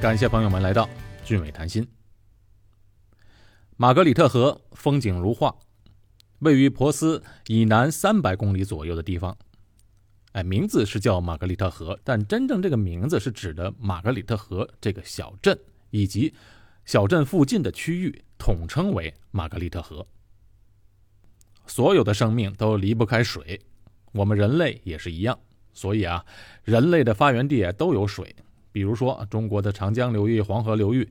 感谢朋友们来到俊伟谈心。玛格里特河风景如画，位于珀斯以南三百公里左右的地方。哎，名字是叫玛格丽特河，但真正这个名字是指的玛格里特河这个小镇以及小镇附近的区域，统称为玛格丽特河。所有的生命都离不开水，我们人类也是一样。所以啊，人类的发源地都有水，比如说中国的长江流域、黄河流域。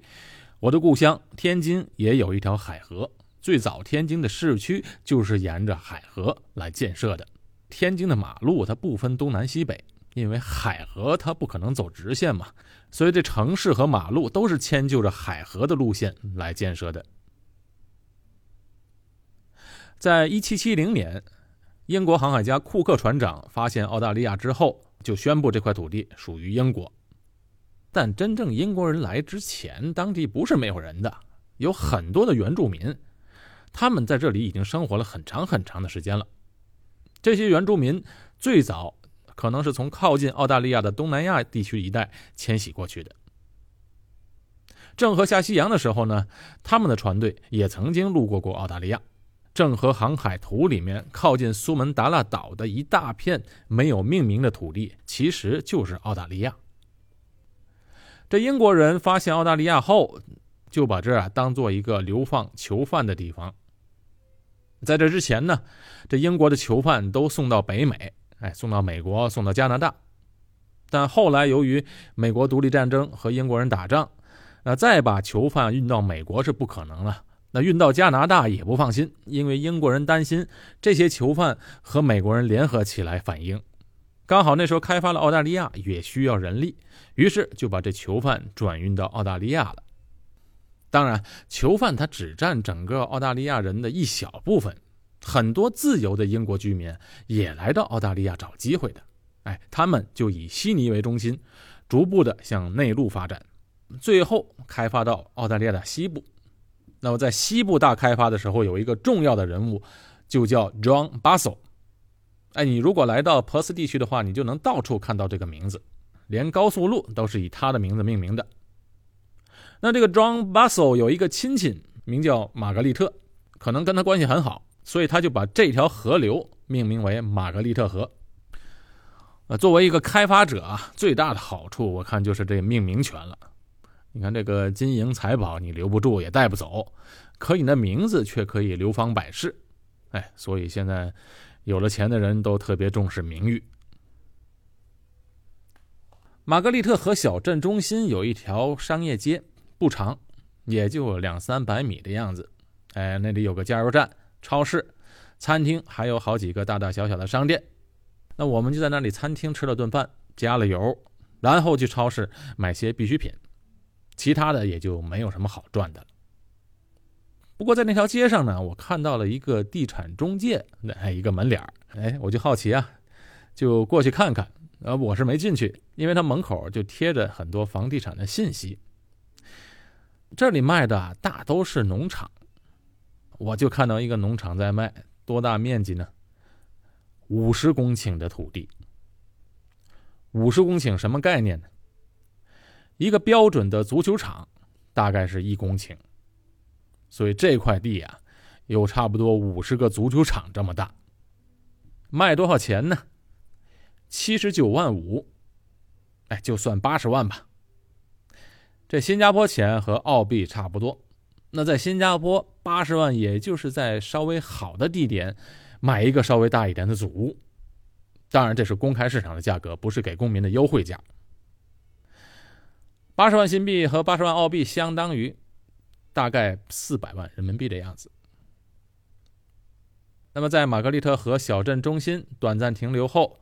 我的故乡天津也有一条海河，最早天津的市区就是沿着海河来建设的。天津的马路它不分东南西北，因为海河它不可能走直线嘛，所以这城市和马路都是迁就着海河的路线来建设的。在一七七零年，英国航海家库克船长发现澳大利亚之后，就宣布这块土地属于英国。但真正英国人来之前，当地不是没有人的，有很多的原住民，他们在这里已经生活了很长很长的时间了。这些原住民最早可能是从靠近澳大利亚的东南亚地区一带迁徙过去的。郑和下西洋的时候呢，他们的船队也曾经路过过澳大利亚。郑和航海图里面靠近苏门答腊岛的一大片没有命名的土地，其实就是澳大利亚。这英国人发现澳大利亚后，就把这啊当做一个流放囚犯的地方。在这之前呢，这英国的囚犯都送到北美，哎，送到美国，送到加拿大。但后来由于美国独立战争和英国人打仗，那再把囚犯运到美国是不可能了。那运到加拿大也不放心，因为英国人担心这些囚犯和美国人联合起来反英。刚好那时候开发了澳大利亚，也需要人力，于是就把这囚犯转运到澳大利亚了。当然，囚犯他只占整个澳大利亚人的一小部分，很多自由的英国居民也来到澳大利亚找机会的。哎，他们就以悉尼为中心，逐步的向内陆发展，最后开发到澳大利亚的西部。那么在西部大开发的时候，有一个重要的人物，就叫 John Bassel。哎，你如果来到珀斯地区的话，你就能到处看到这个名字，连高速路都是以他的名字命名的。那这个 John Bassel 有一个亲戚名叫玛格丽特，可能跟他关系很好，所以他就把这条河流命名为玛格丽特河。呃，作为一个开发者啊，最大的好处我看就是这命名权了。你看这个金银财宝你留不住也带不走，可你的名字却可以流芳百世。哎，所以现在有了钱的人都特别重视名誉。玛格丽特河小镇中心有一条商业街。不长，也就两三百米的样子。哎，那里有个加油站、超市、餐厅，还有好几个大大小小的商店。那我们就在那里餐厅吃了顿饭，加了油，然后去超市买些必需品。其他的也就没有什么好赚的了。不过在那条街上呢，我看到了一个地产中介，哎，一个门脸哎，我就好奇啊，就过去看看。呃，我是没进去，因为他门口就贴着很多房地产的信息。这里卖的大都是农场，我就看到一个农场在卖，多大面积呢？五十公顷的土地。五十公顷什么概念呢？一个标准的足球场大概是一公顷，所以这块地啊，有差不多五十个足球场这么大。卖多少钱呢？七十九万五，哎，就算八十万吧。这新加坡钱和澳币差不多，那在新加坡八十万，也就是在稍微好的地点买一个稍微大一点的祖屋。当然，这是公开市场的价格，不是给公民的优惠价。八十万新币和八十万澳币相当于大概四百万人民币的样子。那么，在玛格丽特河小镇中心短暂停留后，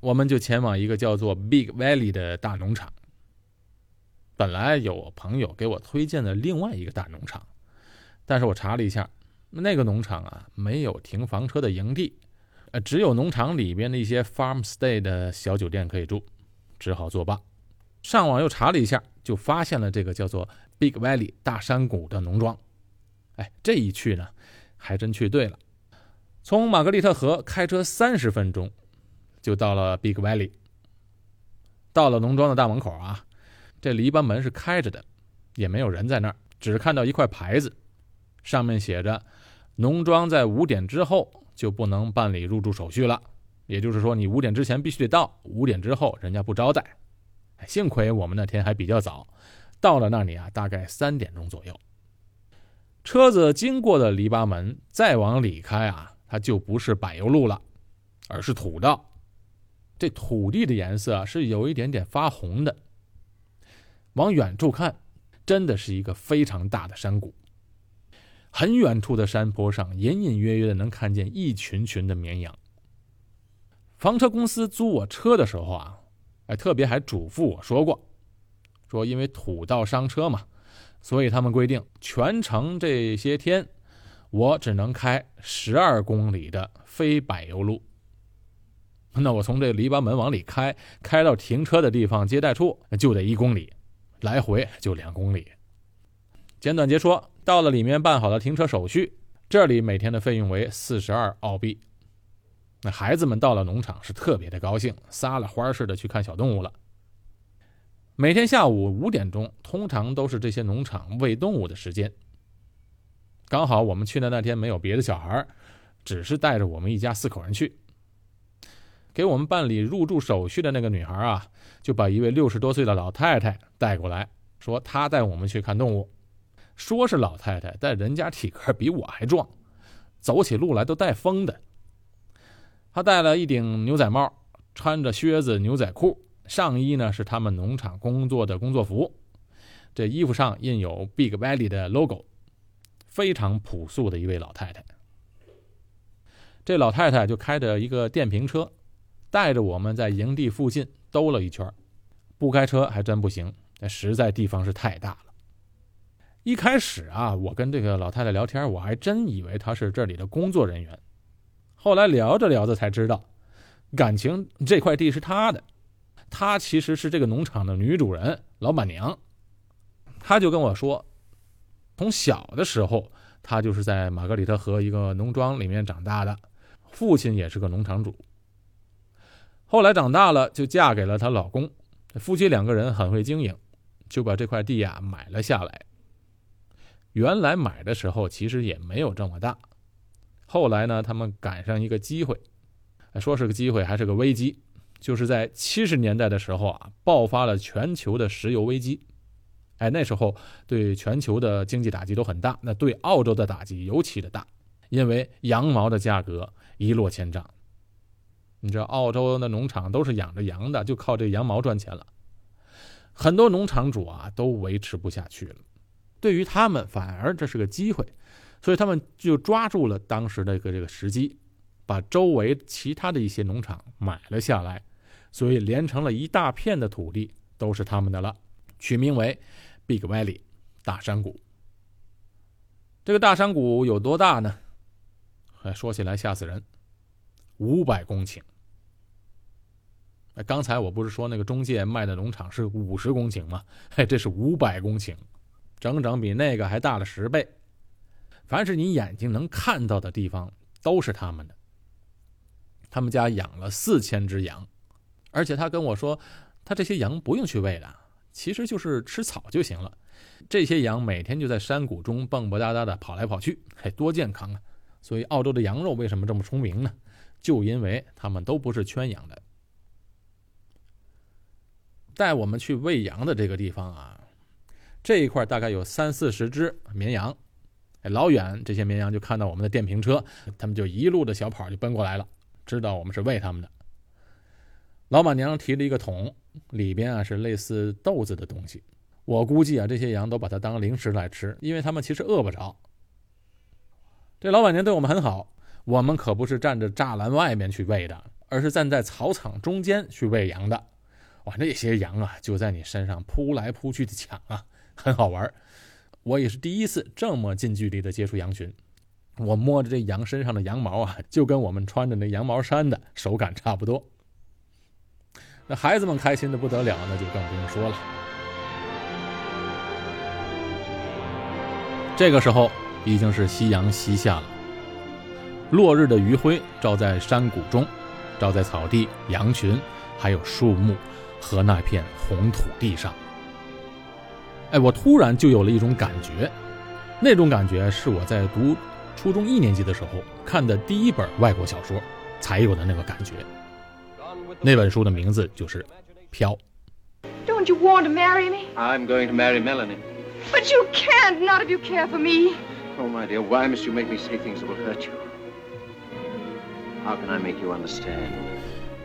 我们就前往一个叫做 Big Valley 的大农场。本来有朋友给我推荐的另外一个大农场，但是我查了一下，那个农场啊没有停房车的营地，呃，只有农场里边的一些 farm stay 的小酒店可以住，只好作罢。上网又查了一下，就发现了这个叫做 Big Valley 大山谷的农庄。哎，这一去呢，还真去对了。从玛格丽特河开车三十分钟，就到了 Big Valley。到了农庄的大门口啊。这篱笆门是开着的，也没有人在那儿，只看到一块牌子，上面写着：“农庄在五点之后就不能办理入住手续了。”也就是说，你五点之前必须得到，五点之后人家不招待。幸亏我们那天还比较早，到了那里啊，大概三点钟左右。车子经过的篱笆门，再往里开啊，它就不是柏油路了，而是土道。这土地的颜色是有一点点发红的。往远处看，真的是一个非常大的山谷。很远处的山坡上，隐隐约约的能看见一群群的绵羊。房车公司租我车的时候啊，哎，特别还嘱咐我说过，说因为土道伤车嘛，所以他们规定全程这些天，我只能开十二公里的非柏油路。那我从这篱笆门往里开，开到停车的地方接待处就得一公里。来回就两公里。简短截说，到了里面办好了停车手续，这里每天的费用为四十二澳币。那孩子们到了农场是特别的高兴，撒了欢似的去看小动物了。每天下午五点钟，通常都是这些农场喂动物的时间。刚好我们去的那天没有别的小孩，只是带着我们一家四口人去。给我们办理入住手续的那个女孩啊，就把一位六十多岁的老太太带过来，说她带我们去看动物。说是老太太，但人家体格比我还壮，走起路来都带风的。她戴了一顶牛仔帽，穿着靴子、牛仔裤，上衣呢是他们农场工作的工作服，这衣服上印有 Big Valley 的 logo，非常朴素的一位老太太。这老太太就开着一个电瓶车。带着我们在营地附近兜了一圈，不开车还真不行，那实在地方是太大了。一开始啊，我跟这个老太太聊天，我还真以为她是这里的工作人员。后来聊着聊着才知道，感情这块地是她的，她其实是这个农场的女主人、老板娘。她就跟我说，从小的时候，她就是在玛格里特河一个农庄里面长大的，父亲也是个农场主。后来长大了，就嫁给了她老公。夫妻两个人很会经营，就把这块地呀买了下来。原来买的时候其实也没有这么大。后来呢，他们赶上一个机会，说是个机会还是个危机，就是在七十年代的时候啊，爆发了全球的石油危机。哎，那时候对全球的经济打击都很大，那对澳洲的打击尤其的大，因为羊毛的价格一落千丈。你知道澳洲的农场都是养着羊的，就靠这羊毛赚钱了。很多农场主啊都维持不下去了，对于他们反而这是个机会，所以他们就抓住了当时的一个这个时机，把周围其他的一些农场买了下来，所以连成了一大片的土地都是他们的了，取名为 Big Valley 大山谷。这个大山谷有多大呢？哎，说起来吓死人。五百公顷。刚才我不是说那个中介卖的农场是五十公顷吗？嘿，这是五百公顷，整整比那个还大了十倍。凡是你眼睛能看到的地方，都是他们的。他们家养了四千只羊，而且他跟我说，他这些羊不用去喂的，其实就是吃草就行了。这些羊每天就在山谷中蹦蹦哒哒的跑来跑去，嘿，多健康啊！所以澳洲的羊肉为什么这么出名呢？就因为他们都不是圈养的，带我们去喂羊的这个地方啊，这一块大概有三四十只绵羊，老远这些绵羊就看到我们的电瓶车，他们就一路的小跑就奔过来了，知道我们是喂他们的。老板娘提了一个桶，里边啊是类似豆子的东西，我估计啊这些羊都把它当零食来吃，因为他们其实饿不着。这老板娘对我们很好。我们可不是站着栅栏外面去喂的，而是站在草场中间去喂羊的。哇，那些羊啊，就在你身上扑来扑去的抢啊，很好玩。我也是第一次这么近距离的接触羊群，我摸着这羊身上的羊毛啊，就跟我们穿着那羊毛衫的手感差不多。那孩子们开心的不得了，那就更不用说了。这个时候已经是夕阳西下了。落日的余晖照在山谷中，照在草地、羊群，还有树木和那片红土地上。哎，我突然就有了一种感觉，那种感觉是我在读初中一年级的时候看的第一本外国小说才有的那个感觉。那本书的名字就是《飘》。Don't you want to marry me? I'm going to marry Melanie. But you can't, not if you care for me. Oh, my dear, why must you make me say things that will hurt you? How can I make you understand?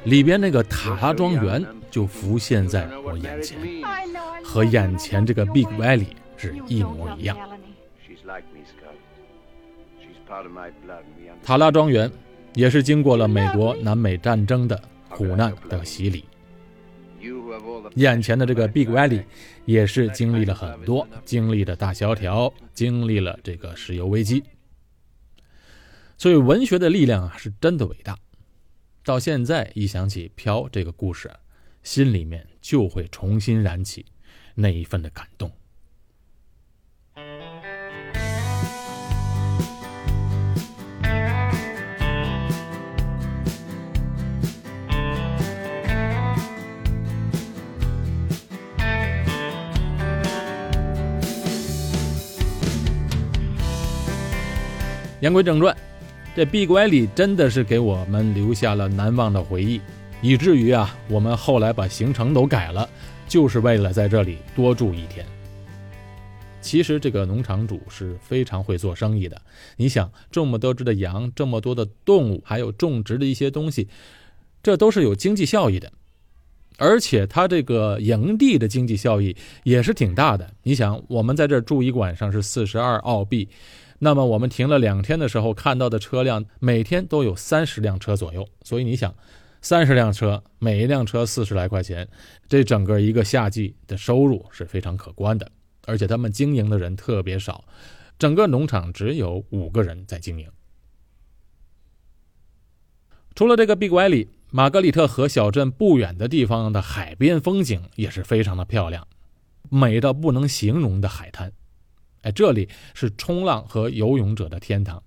里边那个塔拉庄园就浮现在我眼前和眼前这个 Big Valley 是一模一样。塔拉庄园也是经过了美国南北战争的苦难的洗礼眼前的这个 Big Valley 也是经历了很多，经历了大萧条，经历了这个石油危机，所以文学的力量啊是真的伟大。到现在一想起《飘》这个故事啊，心里面就会重新燃起那一份的感动。言归正传，这碧拐里真的是给我们留下了难忘的回忆，以至于啊，我们后来把行程都改了，就是为了在这里多住一天。其实这个农场主是非常会做生意的，你想这么多只的羊，这么多的动物，还有种植的一些东西，这都是有经济效益的。而且他这个营地的经济效益也是挺大的。你想，我们在这住一晚上是四十二澳币，那么我们停了两天的时候看到的车辆，每天都有三十辆车左右。所以你想，三十辆车，每一辆车四十来块钱，这整个一个夏季的收入是非常可观的。而且他们经营的人特别少，整个农场只有五个人在经营。除了这个 Big Valley，玛格丽特河小镇不远的地方的海边风景也是非常的漂亮，美到不能形容的海滩。哎，这里是冲浪和游泳者的天堂，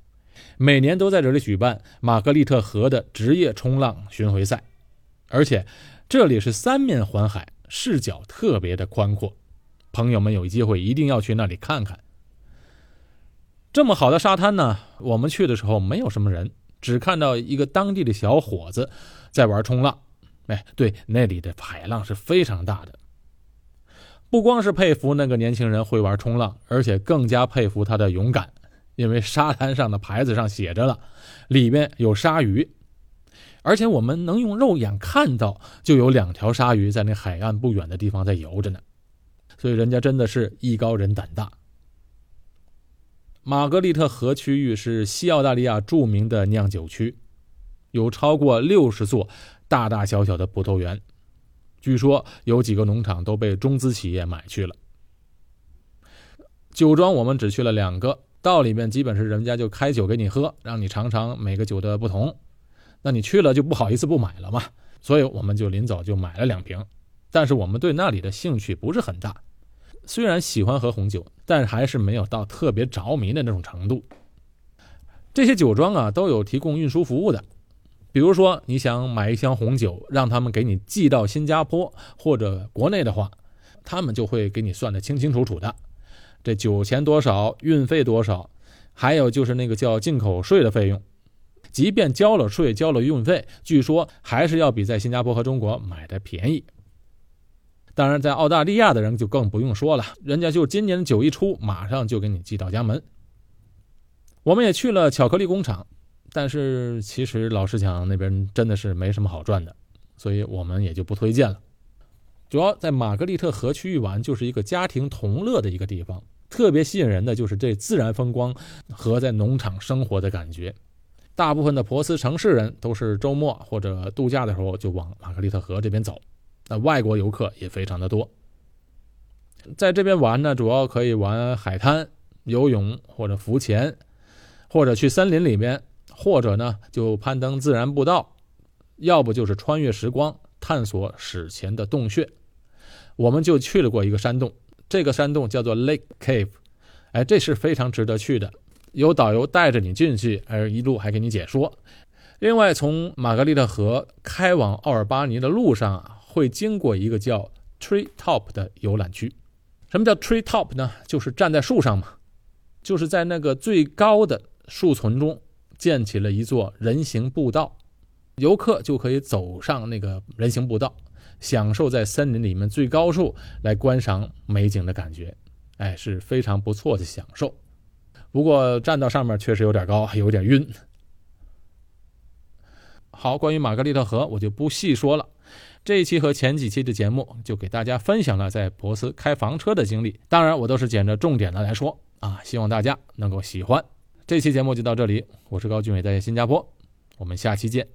每年都在这里举办玛格丽特河的职业冲浪巡回赛，而且这里是三面环海，视角特别的宽阔。朋友们有机会一定要去那里看看。这么好的沙滩呢，我们去的时候没有什么人，只看到一个当地的小伙子在玩冲浪。哎，对，那里的海浪是非常大的。不光是佩服那个年轻人会玩冲浪，而且更加佩服他的勇敢，因为沙滩上的牌子上写着了，里面有鲨鱼，而且我们能用肉眼看到，就有两条鲨鱼在那海岸不远的地方在游着呢。所以人家真的是艺高人胆大。玛格丽特河区域是西澳大利亚著名的酿酒区，有超过六十座大大小小的葡萄园，据说有几个农场都被中资企业买去了。酒庄我们只去了两个，到里面基本是人家就开酒给你喝，让你尝尝每个酒的不同。那你去了就不好意思不买了嘛，所以我们就临走就买了两瓶。但是我们对那里的兴趣不是很大，虽然喜欢喝红酒，但还是没有到特别着迷的那种程度。这些酒庄啊都有提供运输服务的，比如说你想买一箱红酒，让他们给你寄到新加坡或者国内的话，他们就会给你算得清清楚楚的，这酒钱多少，运费多少，还有就是那个叫进口税的费用。即便交了税、交了运费，据说还是要比在新加坡和中国买的便宜。当然，在澳大利亚的人就更不用说了，人家就今年酒一出，马上就给你寄到家门。我们也去了巧克力工厂，但是其实老实讲，那边真的是没什么好赚的，所以我们也就不推荐了。主要在玛格丽特河区域玩，就是一个家庭同乐的一个地方，特别吸引人的就是这自然风光和在农场生活的感觉。大部分的珀斯城市人都是周末或者度假的时候就往玛格丽特河这边走，那外国游客也非常的多。在这边玩呢，主要可以玩海滩、游泳或者浮潜，或者去森林里面，或者呢就攀登自然步道，要不就是穿越时光，探索史前的洞穴。我们就去了过一个山洞，这个山洞叫做 Lake Cave，哎，这是非常值得去的。有导游带着你进去，而一路还给你解说。另外，从玛格丽特河开往奥尔巴尼的路上啊，会经过一个叫 Tree Top 的游览区。什么叫 tree top 呢？就是站在树上嘛，就是在那个最高的树丛中建起了一座人行步道，游客就可以走上那个人行步道，享受在森林里面最高处来观赏美景的感觉，哎，是非常不错的享受。不过站到上面确实有点高，还有点晕。好，关于玛格丽特河我就不细说了。这一期和前几期的节目就给大家分享了在博斯开房车的经历，当然我都是捡着重点的来说啊，希望大家能够喜欢。这期节目就到这里，我是高俊伟，在新加坡，我们下期见。